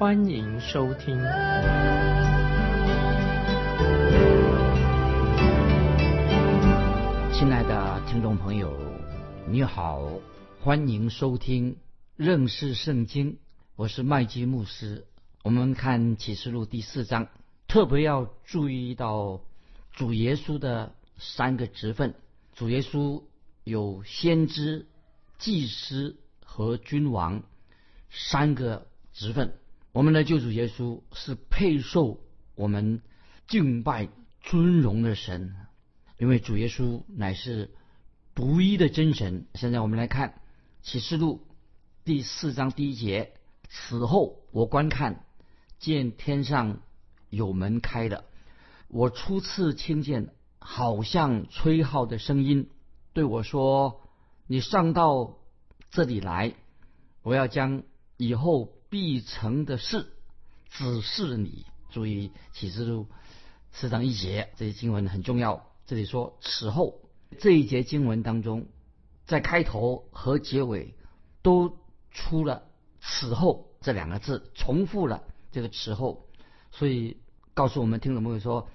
欢迎收听。亲爱的听众朋友，你好，欢迎收听认识圣经。我是麦基牧师。我们看启示录第四章，特别要注意到主耶稣的三个职分。主耶稣有先知、祭司和君王三个职分。我们的救主耶稣是配受我们敬拜尊荣的神。因为主耶稣乃是独一的真神。现在我们来看启示录第四章第一节：此后我观看，见天上有门开的，我初次听见好像吹号的声音，对我说：“你上到这里来，我要将以后必成的事只是你。”注意启示录四章一节，这些经文很重要。这里说此后这一节经文当中，在开头和结尾都出了“此后”这两个字，重复了这个“此后”，所以告诉我们听众朋友说，“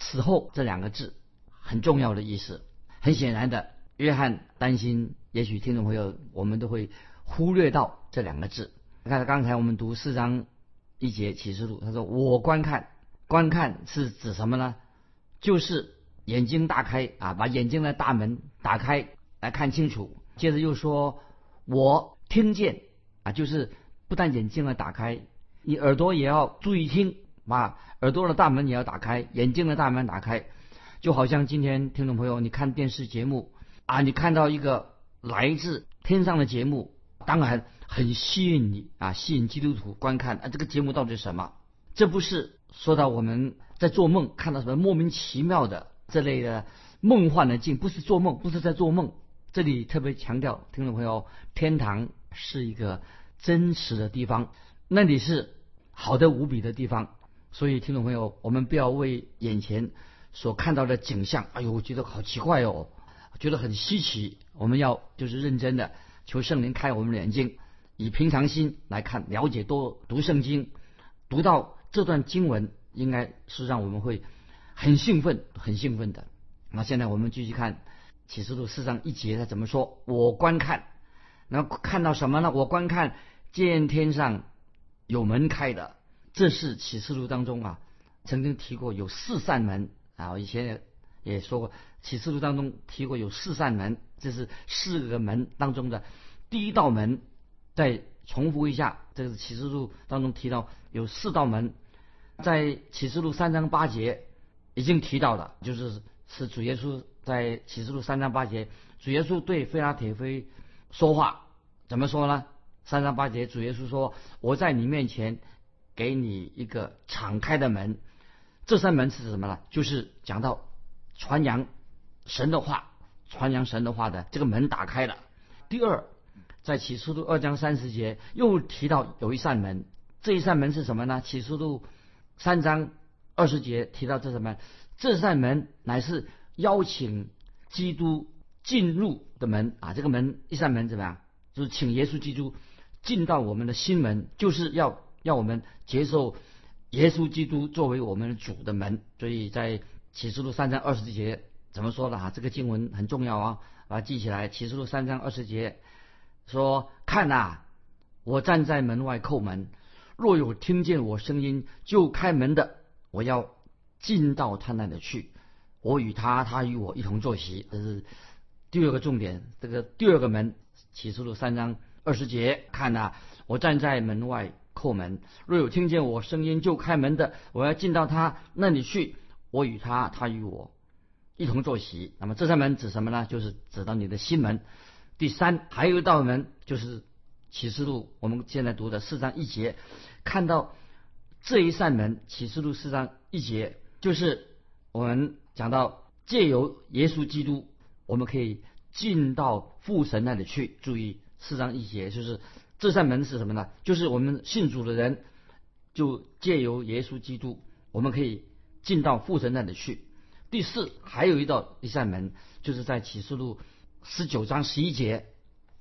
此后”这两个字很重要的意思。很显然的，约翰担心，也许听众朋友我们都会忽略到这两个字。看刚才我们读四章一节启示录，他说：“我观看，观看是指什么呢？就是。”眼睛大开啊，把眼睛的大门打开来看清楚。接着又说：“我听见啊，就是不但眼睛要打开，你耳朵也要注意听，把耳朵的大门也要打开，眼睛的大门打开。就好像今天听众朋友，你看电视节目啊，你看到一个来自天上的节目，当然很吸引你啊，吸引基督徒观看啊。这个节目到底是什么？这不是说到我们在做梦看到什么莫名其妙的。”这类的梦幻的境不是做梦，不是在做梦。这里特别强调，听众朋友，天堂是一个真实的地方，那里是好的无比的地方。所以，听众朋友，我们不要为眼前所看到的景象，哎呦，我觉得好奇怪哦，觉得很稀奇。我们要就是认真的求圣灵开我们的眼睛，以平常心来看，了解多读圣经，读到这段经文，应该是让我们会。很兴奋，很兴奋的。那现在我们继续看启示录四章一节，他怎么说？我观看，那看到什么呢？我观看见天上有门开的。这是启示录当中啊，曾经提过有四扇门啊。以前也说过，启示录当中提过有四扇门，这是四个门当中的第一道门。再重复一下，这是启示录当中提到有四道门，在启示录三章八节。已经提到了，就是是主耶稣在启示录三章八节，主耶稣对菲拉铁菲说话，怎么说呢？三章八节，主耶稣说：“我在你面前给你一个敞开的门，这扇门是什么呢？就是讲到传扬神的话，传扬神的话的这个门打开了。第二，在启示录二章三十节又提到有一扇门，这一扇门是什么呢？启示录三章。二十节提到这什么？这扇门乃是邀请基督进入的门啊！这个门一扇门怎么样？就是请耶稣基督进到我们的心门，就是要要我们接受耶稣基督作为我们主的门。所以在启示录三章二十节怎么说的啊？这个经文很重要啊，把它记起来。启示录三章二十节说：“看呐，我站在门外叩门，若有听见我声音就开门的。”我要进到他那里去，我与他，他与我一同坐席。这是第二个重点。这个第二个门，启示录三章二十节，看呐，我站在门外叩门，若有听见我声音就开门的，我要进到他那里去，我与他，他与我一同坐席。那么这扇门指什么呢？就是指到你的心门。第三，还有一道门，就是启示录我们现在读的四章一节，看到。这一扇门，启示录四章一节，就是我们讲到借由耶稣基督，我们可以进到父神那里去。注意四章一节，就是这扇门是什么呢？就是我们信主的人，就借由耶稣基督，我们可以进到父神那里去。第四，还有一道一扇门，就是在启示录十九章十一节，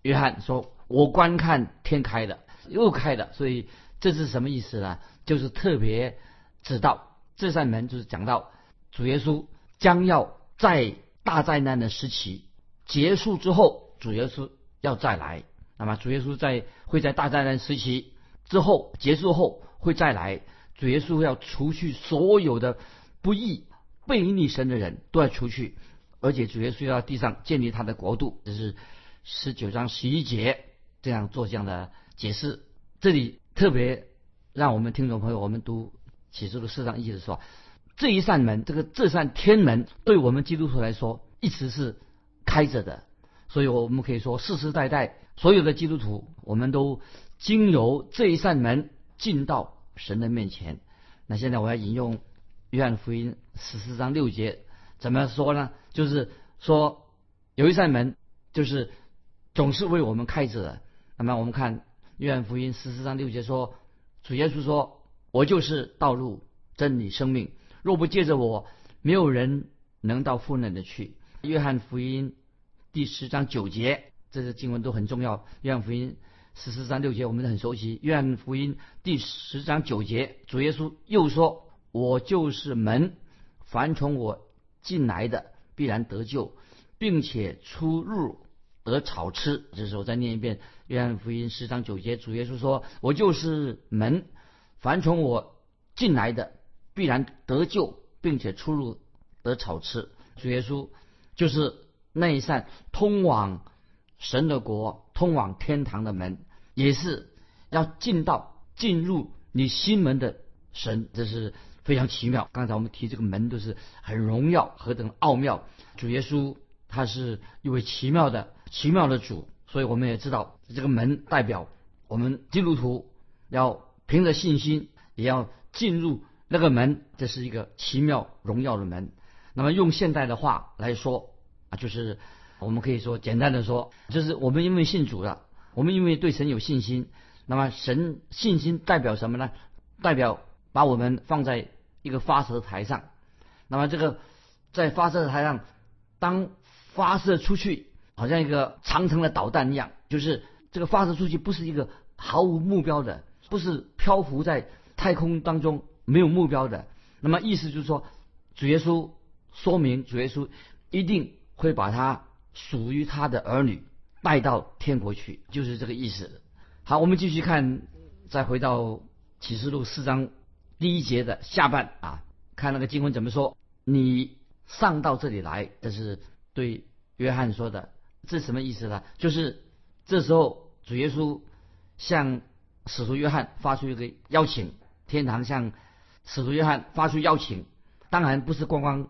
约翰说：“我观看天开的，又开的。”所以这是什么意思呢？就是特别知道这扇门，就是讲到主耶稣将要在大灾难的时期结束之后，主耶稣要再来。那么主耶稣在会在大灾难时期之后结束后会再来，主耶稣要除去所有的不义。背逆神的人都要出去，而且主耶稣要地上建立他的国度，这是十九章十一节这样做这样的解释。这里特别让我们听众朋友，我们读启示录四章一节说，这一扇门，这个这扇天门，对我们基督徒来说一直是开着的。所以我们可以说，世世代代所有的基督徒，我们都经由这一扇门进到神的面前。那现在我要引用。约翰福音十四章六节怎么说呢？就是说有一扇门，就是总是为我们开着的。那么我们看约翰福音十四章六节说，主耶稣说：“我就是道路、真理、生命，若不借着我，没有人能到父那里去。”约翰福音第十章九节，这些经文都很重要。约翰福音十四章六节我们都很熟悉。约翰福音第十章九节，主耶稣又说。我就是门，凡从我进来的必然得救，并且出入得草吃。这时候再念一遍《约翰福音》十章九节，主耶稣说：“我就是门，凡从我进来的必然得救，并且出入得草吃。”主耶稣就是那一扇通往神的国、通往天堂的门，也是要进到进入你心门的神。这是。非常奇妙。刚才我们提这个门都是很荣耀，何等奥妙！主耶稣他是一位奇妙的、奇妙的主，所以我们也知道这个门代表我们基督徒要凭着信心也要进入那个门，这是一个奇妙荣耀的门。那么用现代的话来说啊，就是我们可以说简单的说，就是我们因为信主了，我们因为对神有信心，那么神信心代表什么呢？代表把我们放在。一个发射台上，那么这个在发射台上，当发射出去，好像一个长城的导弹一样，就是这个发射出去不是一个毫无目标的，不是漂浮在太空当中没有目标的。那么意思就是说，主耶稣说明主耶稣一定会把他属于他的儿女带到天国去，就是这个意思。好，我们继续看，再回到启示录四章。第一节的下半啊，看那个经文怎么说？你上到这里来，这是对约翰说的，这什么意思呢？就是这时候主耶稣向使徒约翰发出一个邀请，天堂向使徒约翰发出邀请，当然不是光光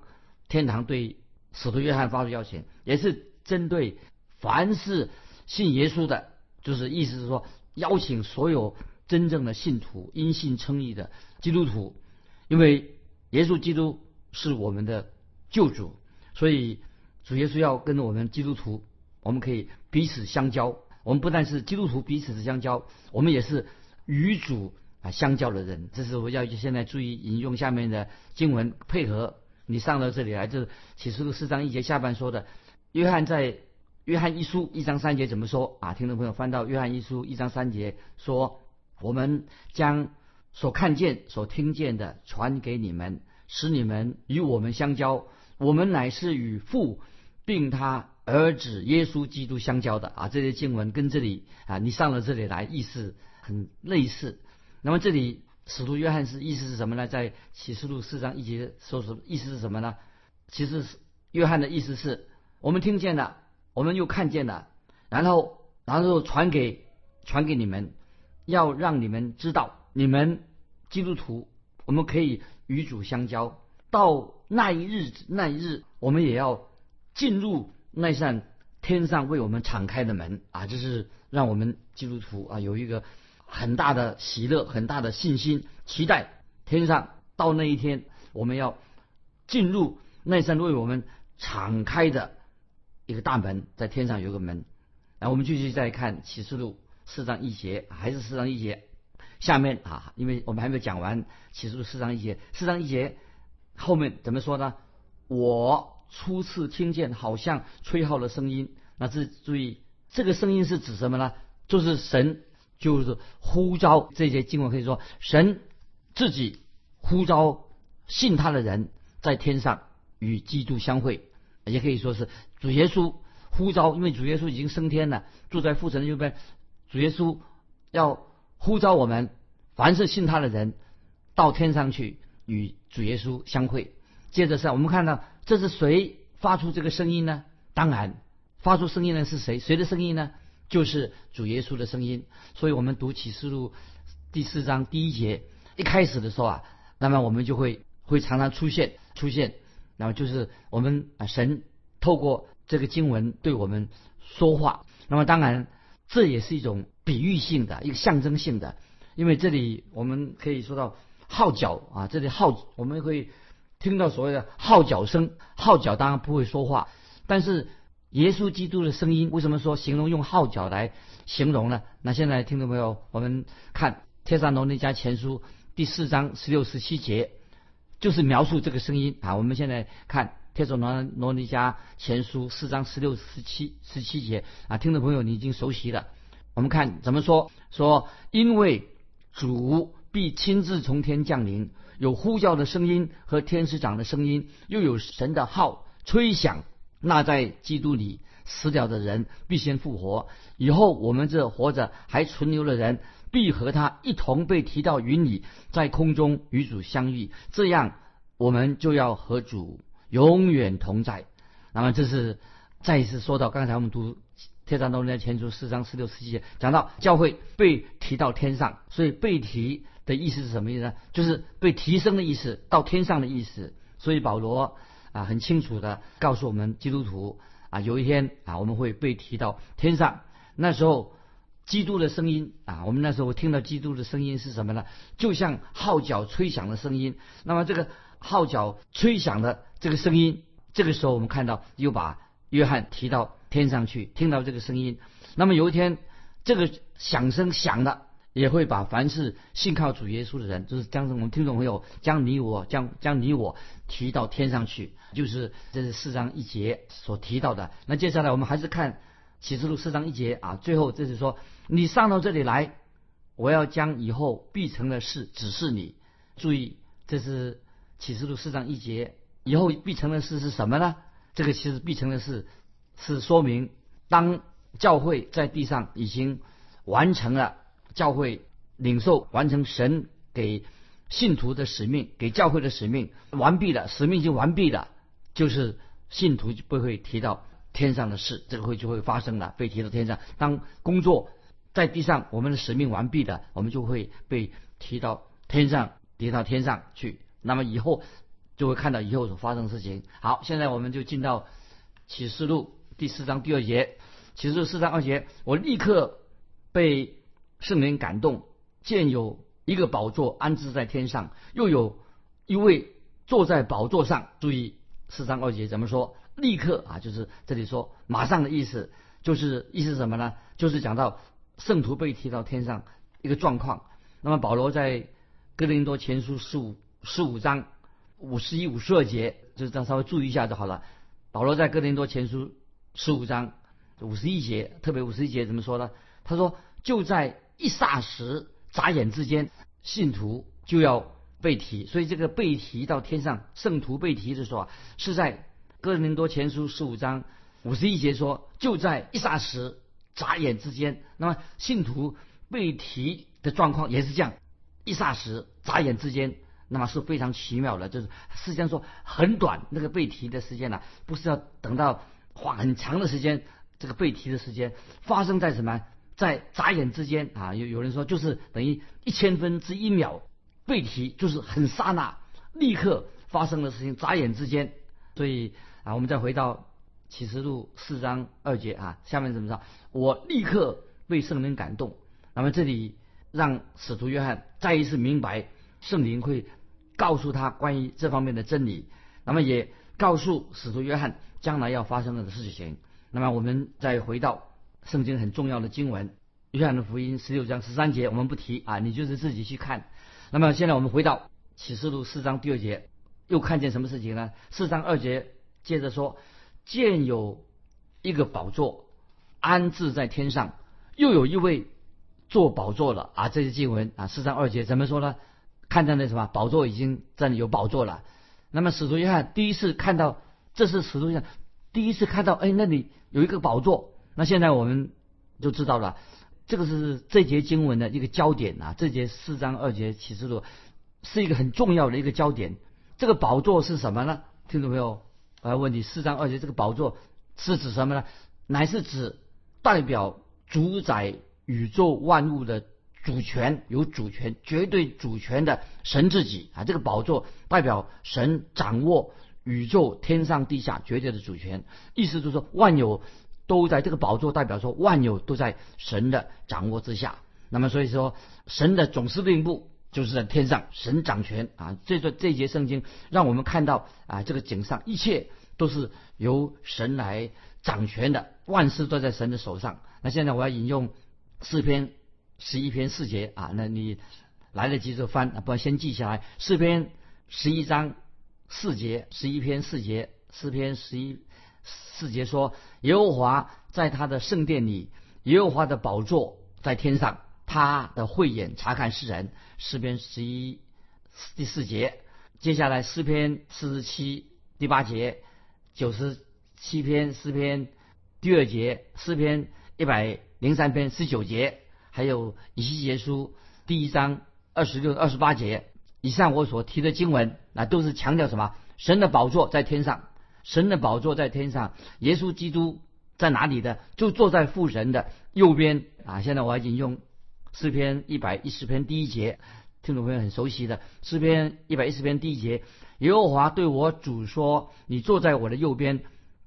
天堂对使徒约翰发出邀请，也是针对凡是信耶稣的，就是意思是说邀请所有。真正的信徒，因信称义的基督徒，因为耶稣基督是我们的救主，所以主耶稣要跟我们基督徒，我们可以彼此相交。我们不但是基督徒彼此的相交，我们也是与主啊相交的人。这是我要现在注意引用下面的经文，配合你上到这里来，就是启示录四章一节下半说的。约翰在约翰一书一章三节怎么说啊？听众朋友翻到约翰一书一章三节说。我们将所看见、所听见的传给你们，使你们与我们相交。我们乃是与父，并他儿子耶稣基督相交的啊！这些经文跟这里啊，你上了这里来，意思很类似。那么这里使徒约翰是意思是什么呢？在启示录四章一节说什么？意思是什么呢？其实是约翰的意思是我们听见了，我们又看见了，然后然后传给传给你们。要让你们知道，你们基督徒，我们可以与主相交。到那一日，那一日，我们也要进入那扇天上为我们敞开的门啊！这是让我们基督徒啊有一个很大的喜乐、很大的信心、期待。天上。到那一天，我们要进入那扇为我们敞开的一个大门，在天上有个门。然后我们继续再看启示录四章一节，还是四章一节。下面啊，因为我们还没有讲完启示录四章一节，四章一节后面怎么说呢？我初次听见好像吹号的声音，那这注意这个声音是指什么呢？就是神就是呼召这些经文可以说神自己。呼召信他的人在天上与基督相会，也可以说是主耶稣呼召，因为主耶稣已经升天了，住在父神右边。主耶稣要呼召我们，凡是信他的人，到天上去与主耶稣相会。接着上，我们看到这是谁发出这个声音呢？当然，发出声音的是谁？谁的声音呢？就是主耶稣的声音。所以我们读启示录第四章第一节一开始的时候啊。那么我们就会会常常出现出现，那么就是我们啊神透过这个经文对我们说话。那么当然这也是一种比喻性的一个象征性的，因为这里我们可以说到号角啊，这里号我们会听到所谓的号角声。号角当然不会说话，但是耶稣基督的声音为什么说形容用号角来形容呢？那现在听众朋友，我们看《天上罗那家前书》。第四章十六十七节，就是描述这个声音啊。我们现在看《天主罗罗尼迦前书》四章十六十七十七节啊，听众朋友你已经熟悉了。我们看怎么说？说因为主必亲自从天降临，有呼叫的声音和天使长的声音，又有神的号吹响。那在基督里死掉的人必先复活，以后我们这活着还存留的人。必和他一同被提到云里，在空中与主相遇，这样我们就要和主永远同在。那么这是再一次说到刚才我们读《天上东的前书》四章十六十七节，讲到教会被提到天上，所以被提的意思是什么意思呢？就是被提升的意思，到天上的意思。所以保罗啊很清楚的告诉我们基督徒啊，有一天啊我们会被提到天上，那时候。基督的声音啊，我们那时候听到基督的声音是什么呢？就像号角吹响的声音。那么这个号角吹响的这个声音，这个时候我们看到又把约翰提到天上去，听到这个声音。那么有一天，这个响声响了，也会把凡是信靠主耶稣的人，就是将我们听众朋友将你我将将你我提到天上去，就是这是四章一节所提到的。那接下来我们还是看。启示录四章一节啊，最后这是说，你上到这里来，我要将以后必成的事指示你。注意，这是启示录四章一节，以后必成的事是什么呢？这个其实必成的事是说明，当教会在地上已经完成了教会领受完成神给信徒的使命，给教会的使命完毕了，使命就完毕了，就是信徒就不会提到。天上的事，这个会就会发生了，被提到天上。当工作在地上，我们的使命完毕了，我们就会被提到天上，提到天上去。那么以后就会看到以后所发生的事情。好，现在我们就进到启示录第四章第二节。启示录四章二节，我立刻被圣灵感动，见有一个宝座安置在天上，又有一位坐在宝座上。注意四章二节怎么说？立刻啊，就是这里说马上的意思，就是意思什么呢？就是讲到圣徒被提到天上一个状况。那么保罗在哥林多前书十五十五章五十一五十二节，就是这样稍微注意一下就好了。保罗在哥林多前书十五章五十一节，特别五十一节怎么说呢？他说就在一霎时、眨眼之间，信徒就要被提。所以这个被提到天上，圣徒被提的时候啊，是在。哥林多前书十五章五十一节说：“就在一霎时、眨眼之间。”那么信徒被提的状况也是这样，一霎时、眨眼之间，那么是非常奇妙的。就是实际上说很短，那个被提的时间呢，不是要等到花很长的时间，这个被提的时间发生在什么？在眨眼之间啊！有有人说就是等于一千分之一秒被提，就是很刹那、立刻发生的事情，眨眼之间，所以。啊，我们再回到启示录四章二节啊，下面怎么着？我立刻被圣灵感动。那么这里让使徒约翰再一次明白圣灵会告诉他关于这方面的真理，那么也告诉使徒约翰将来要发生的事情。那么我们再回到圣经很重要的经文《约翰的福音》十六章十三节，我们不提啊，你就是自己去看。那么现在我们回到启示录四章第二节，又看见什么事情呢？四章二节接着说，见有一个宝座安置在天上，又有一位坐宝座了啊！这些经文啊，四章二节怎么说呢？看到那什么宝座已经这里有宝座了。那么使徒约翰第一次看到，这是使徒约翰第一次看到，哎，那里有一个宝座。那现在我们就知道了，这个是这节经文的一个焦点啊。这节四章二节启示录是一个很重要的一个焦点。这个宝座是什么呢？听众朋友，我要问你，四章二节这个宝座是指什么呢？乃是指代表主宰宇宙万物的。主权有主权，绝对主权的神自己啊！这个宝座代表神掌握宇宙天上地下绝对的主权，意思就是说万有都在这个宝座，代表说万有都在神的掌握之下。那么所以说，神的总司令部就是在天上，神掌权啊！这段这节圣经让我们看到啊，这个景上一切都是由神来掌权的，万事都在神的手上。那现在我要引用诗篇。十一篇四节啊，那你来得及就翻啊，不然先记下来。四篇十一章四节，十一篇四节，四篇十一四节说：耶和华在他的圣殿里，耶和华的宝座在天上，他的慧眼察看世人。诗篇十一第四节，接下来诗篇四十七第八节，九十七篇诗篇第二节，诗篇一百零三篇十九节。还有以西结书第一章二十六、二十八节以上，我所提的经文，那都是强调什么？神的宝座在天上，神的宝座在天上，耶稣基督在哪里的？就坐在父神的右边啊！现在我已经用诗篇一百一十篇第一节，听众朋友很熟悉的诗篇一百一十篇第一节：耶和华对我主说：“你坐在我的右边，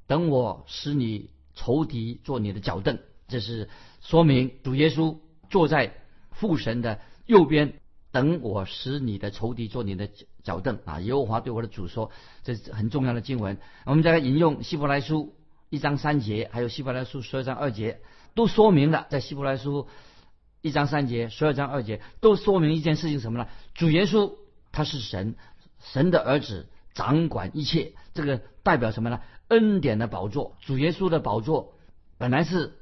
等我使你仇敌做你的脚凳。”这是说明主耶稣。坐在父神的右边，等我使你的仇敌做你的脚凳啊！耶和华对我的主说，这是很重要的经文。我们再来引用希伯来书一章三节，还有希伯来书十二章二节，都说明了在希伯来书一章三节、十二章二节都说明一件事情什么呢？主耶稣他是神，神的儿子，掌管一切。这个代表什么呢？恩典的宝座。主耶稣的宝座本来是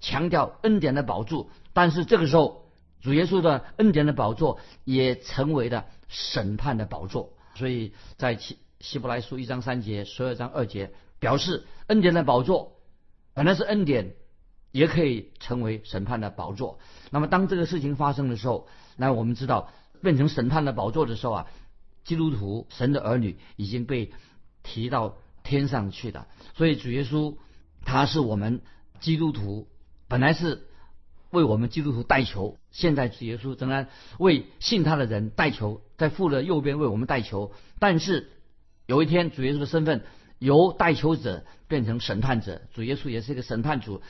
强调恩典的宝座。但是这个时候，主耶稣的恩典的宝座也成为了审判的宝座。所以在希希伯来书一章三节、十二章二节表示，恩典的宝座本来是恩典，也可以成为审判的宝座。那么当这个事情发生的时候，那我们知道变成审判的宝座的时候啊，基督徒神的儿女已经被提到天上去的。所以主耶稣他是我们基督徒本来是。为我们基督徒带球，现在主耶稣仍然为信他的人带球，在父的右边为我们带球。但是有一天，主耶稣的身份由带球者变成审判者，主耶稣也是一个审判主。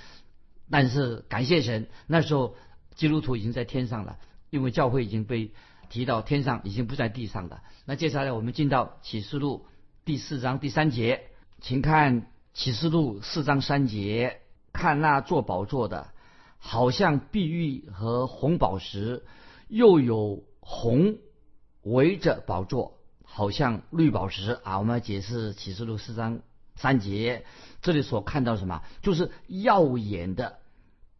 但是感谢神，那时候基督徒已经在天上了，因为教会已经被提到天上，已经不在地上了。那接下来我们进到启示录第四章第三节，请看启示录四章三节，看那做宝座的。好像碧玉和红宝石，又有红围着宝座，好像绿宝石啊！我们要解释启示录四章三节，这里所看到什么？就是耀眼的、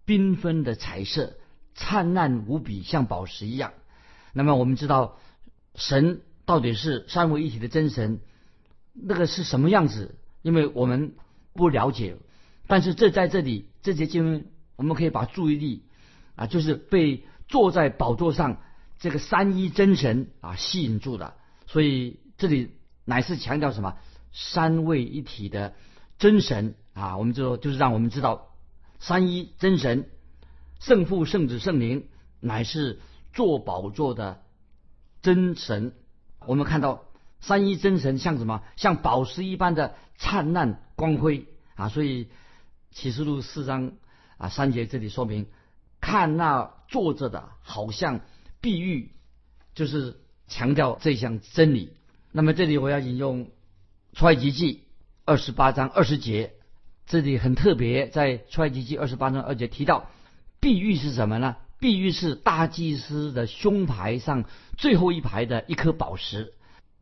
缤纷的彩色，灿烂无比，像宝石一样。那么我们知道，神到底是三位一体的真神，那个是什么样子？因为我们不了解，但是这在这里这节经文。我们可以把注意力啊，就是被坐在宝座上这个三一真神啊吸引住了。所以这里乃是强调什么？三位一体的真神啊，我们就就是让我们知道三一真神圣父、圣子、圣灵乃是坐宝座的真神。我们看到三一真神像什么？像宝石一般的灿烂光辉啊！所以启示录四章。啊，三节这里说明，看那坐着的好像碧玉，就是强调这项真理。那么这里我要引用出埃及记二十八章二十节，这里很特别，在出埃及记二十八章二节提到，碧玉是什么呢？碧玉是大祭司的胸牌上最后一排的一颗宝石。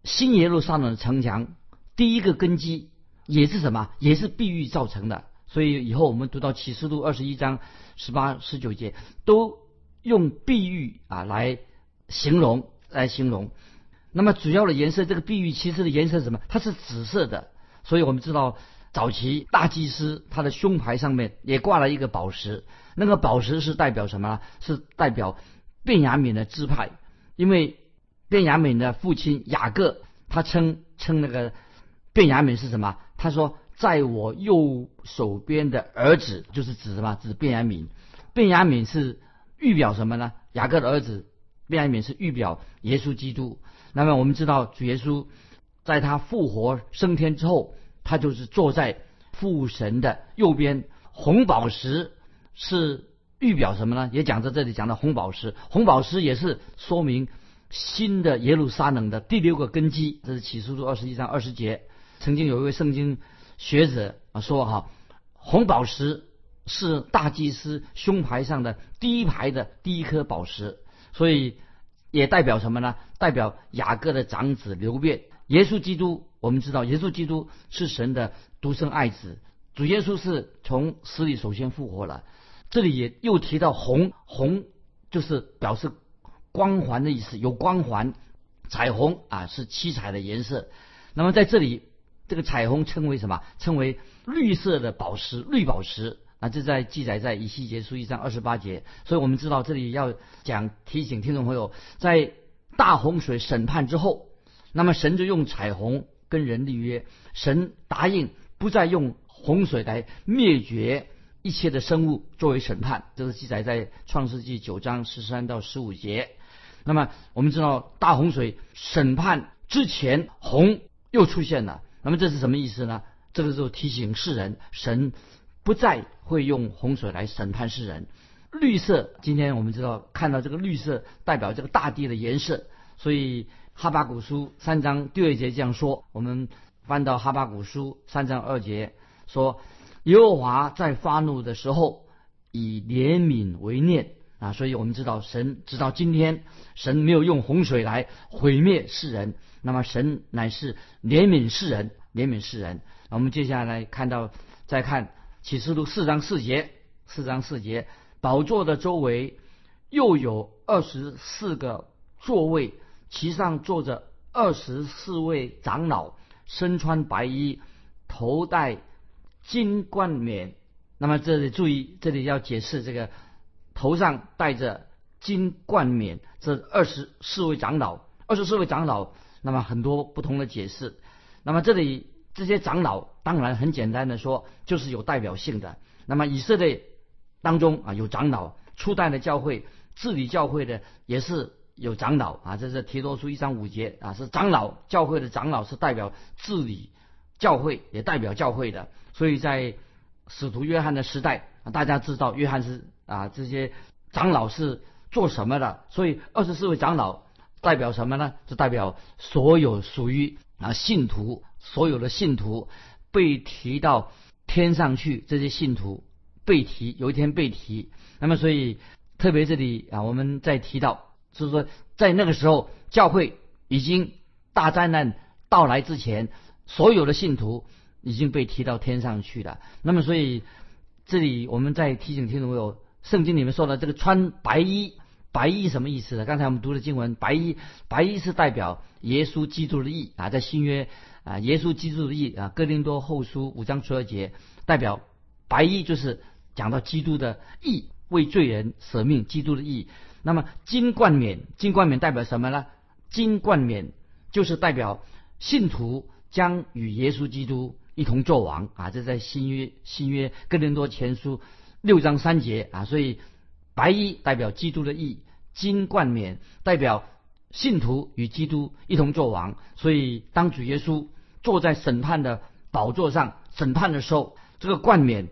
新耶路撒冷的城墙第一个根基也是什么？也是碧玉造成的。所以以后我们读到启示录二十一章十八、十九节，都用碧玉啊来形容，来形容。那么主要的颜色，这个碧玉其实的颜色是什么？它是紫色的。所以我们知道，早期大祭司他的胸牌上面也挂了一个宝石，那个宝石是代表什么？是代表便雅悯的支派，因为便雅悯的父亲雅各，他称称那个便雅悯是什么？他说。在我右手边的儿子就是指什么？指便雅悯。便雅悯是预表什么呢？雅各的儿子便雅悯是预表耶稣基督。那么我们知道主耶稣在他复活升天之后，他就是坐在父神的右边。红宝石是预表什么呢？也讲在这里讲到红宝石。红宝石也是说明新的耶路撒冷的第六个根基。这是启示录二十一章二十节。曾经有一位圣经。学者啊说哈，红宝石是大祭司胸牌上的第一排的第一颗宝石，所以也代表什么呢？代表雅各的长子刘辩。耶稣基督，我们知道耶稣基督是神的独生爱子，主耶稣是从死里首先复活了。这里也又提到红，红就是表示光环的意思，有光环，彩虹啊是七彩的颜色。那么在这里。这个彩虹称为什么？称为绿色的宝石，绿宝石啊！这在记载在以西结书一章二十八节。所以我们知道这里要讲提醒听众朋友，在大洪水审判之后，那么神就用彩虹跟人立约，神答应不再用洪水来灭绝一切的生物作为审判。这是记载在创世纪九章十三到十五节。那么我们知道大洪水审判之前，洪又出现了。那么这是什么意思呢？这个时候提醒世人，神不再会用洪水来审判世人。绿色，今天我们知道看到这个绿色代表这个大地的颜色，所以哈巴古书三章第二节这样说。我们翻到哈巴古书三章二节说：“耶和华在发怒的时候以怜悯为念啊。”所以我们知道神直到今天，神没有用洪水来毁灭世人。那么神乃是怜悯世人，怜悯世人。那我们接下来看到，再看启示录四章四节，四章四节，宝座的周围又有二十四个座位，其上坐着二十四位长老，身穿白衣，头戴金冠冕。那么这里注意，这里要解释这个头上戴着金冠冕，这二十四位长老，二十四位长老。那么很多不同的解释，那么这里这些长老当然很简单的说，就是有代表性的。那么以色列当中啊有长老，初代的教会治理教会的也是有长老啊，这是提多书一章五节啊，是长老教会的长老是代表治理教会，也代表教会的。所以在使徒约翰的时代，大家知道约翰是啊这些长老是做什么的，所以二十四位长老。代表什么呢？就代表所有属于啊信徒，所有的信徒被提到天上去，这些信徒被提，有一天被提。那么，所以特别这里啊，我们在提到，就是说在那个时候，教会已经大灾难到来之前，所有的信徒已经被提到天上去了。那么，所以这里我们在提醒听众朋友，圣经里面说的这个穿白衣。白衣什么意思呢？刚才我们读的经文，白衣，白衣是代表耶稣基督的义啊，在新约啊，耶稣基督的义啊，哥林多后书五章十二节，代表白衣就是讲到基督的义，为罪人舍命，基督的义。那么金冠冕，金冠冕代表什么呢？金冠冕就是代表信徒将与耶稣基督一同作王啊，这在新约新约哥林多前书六章三节啊，所以。白衣代表基督的义，金冠冕代表信徒与基督一同作王。所以当主耶稣坐在审判的宝座上审判的时候，这个冠冕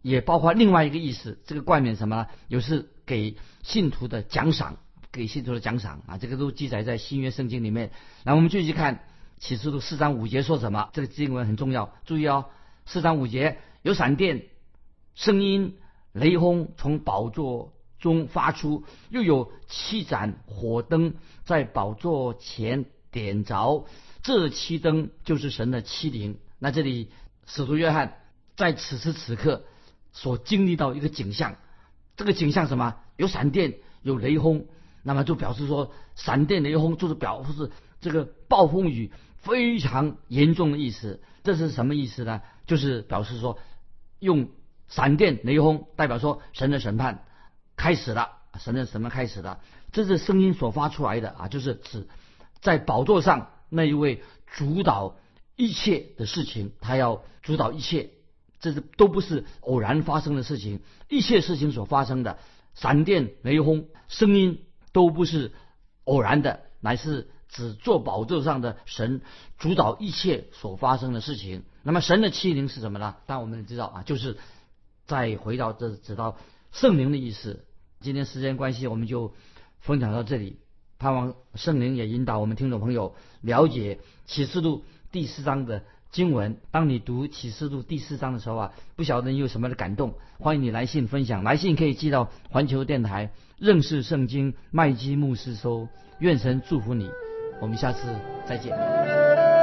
也包括另外一个意思。这个冠冕什么？呢？有是给信徒的奖赏，给信徒的奖赏啊，这个都记载在新约圣经里面。那我们继续看启示录四章五节说什么？这个经文很重要，注意哦，四章五节有闪电、声音、雷轰从宝座中发出，又有七盏火灯在宝座前点着，这七灯就是神的七灵。那这里使徒约翰在此时此刻所经历到一个景象，这个景象什么？有闪电，有雷轰，那么就表示说，闪电雷轰就是表示这个暴风雨非常严重的意思。这是什么意思呢？就是表示说，用闪电雷轰代表说神的审判开始了，神的审判开始了。这是声音所发出来的啊，就是指在宝座上那一位主导一切的事情，他要主导一切，这是都不是偶然发生的事情，一切事情所发生的。闪电、雷轰、声音都不是偶然的，乃是指坐宝座上的神主导一切所发生的事情。那么神的欺凌是什么呢？但我们知道啊，就是再回到这直到圣灵的意思。今天时间关系，我们就分享到这里。盼望圣灵也引导我们听众朋友了解启示录第四章的。经文，当你读启示录第四章的时候啊，不晓得你有什么的感动，欢迎你来信分享。来信可以寄到环球电台认识圣经麦基牧师收。愿神祝福你，我们下次再见。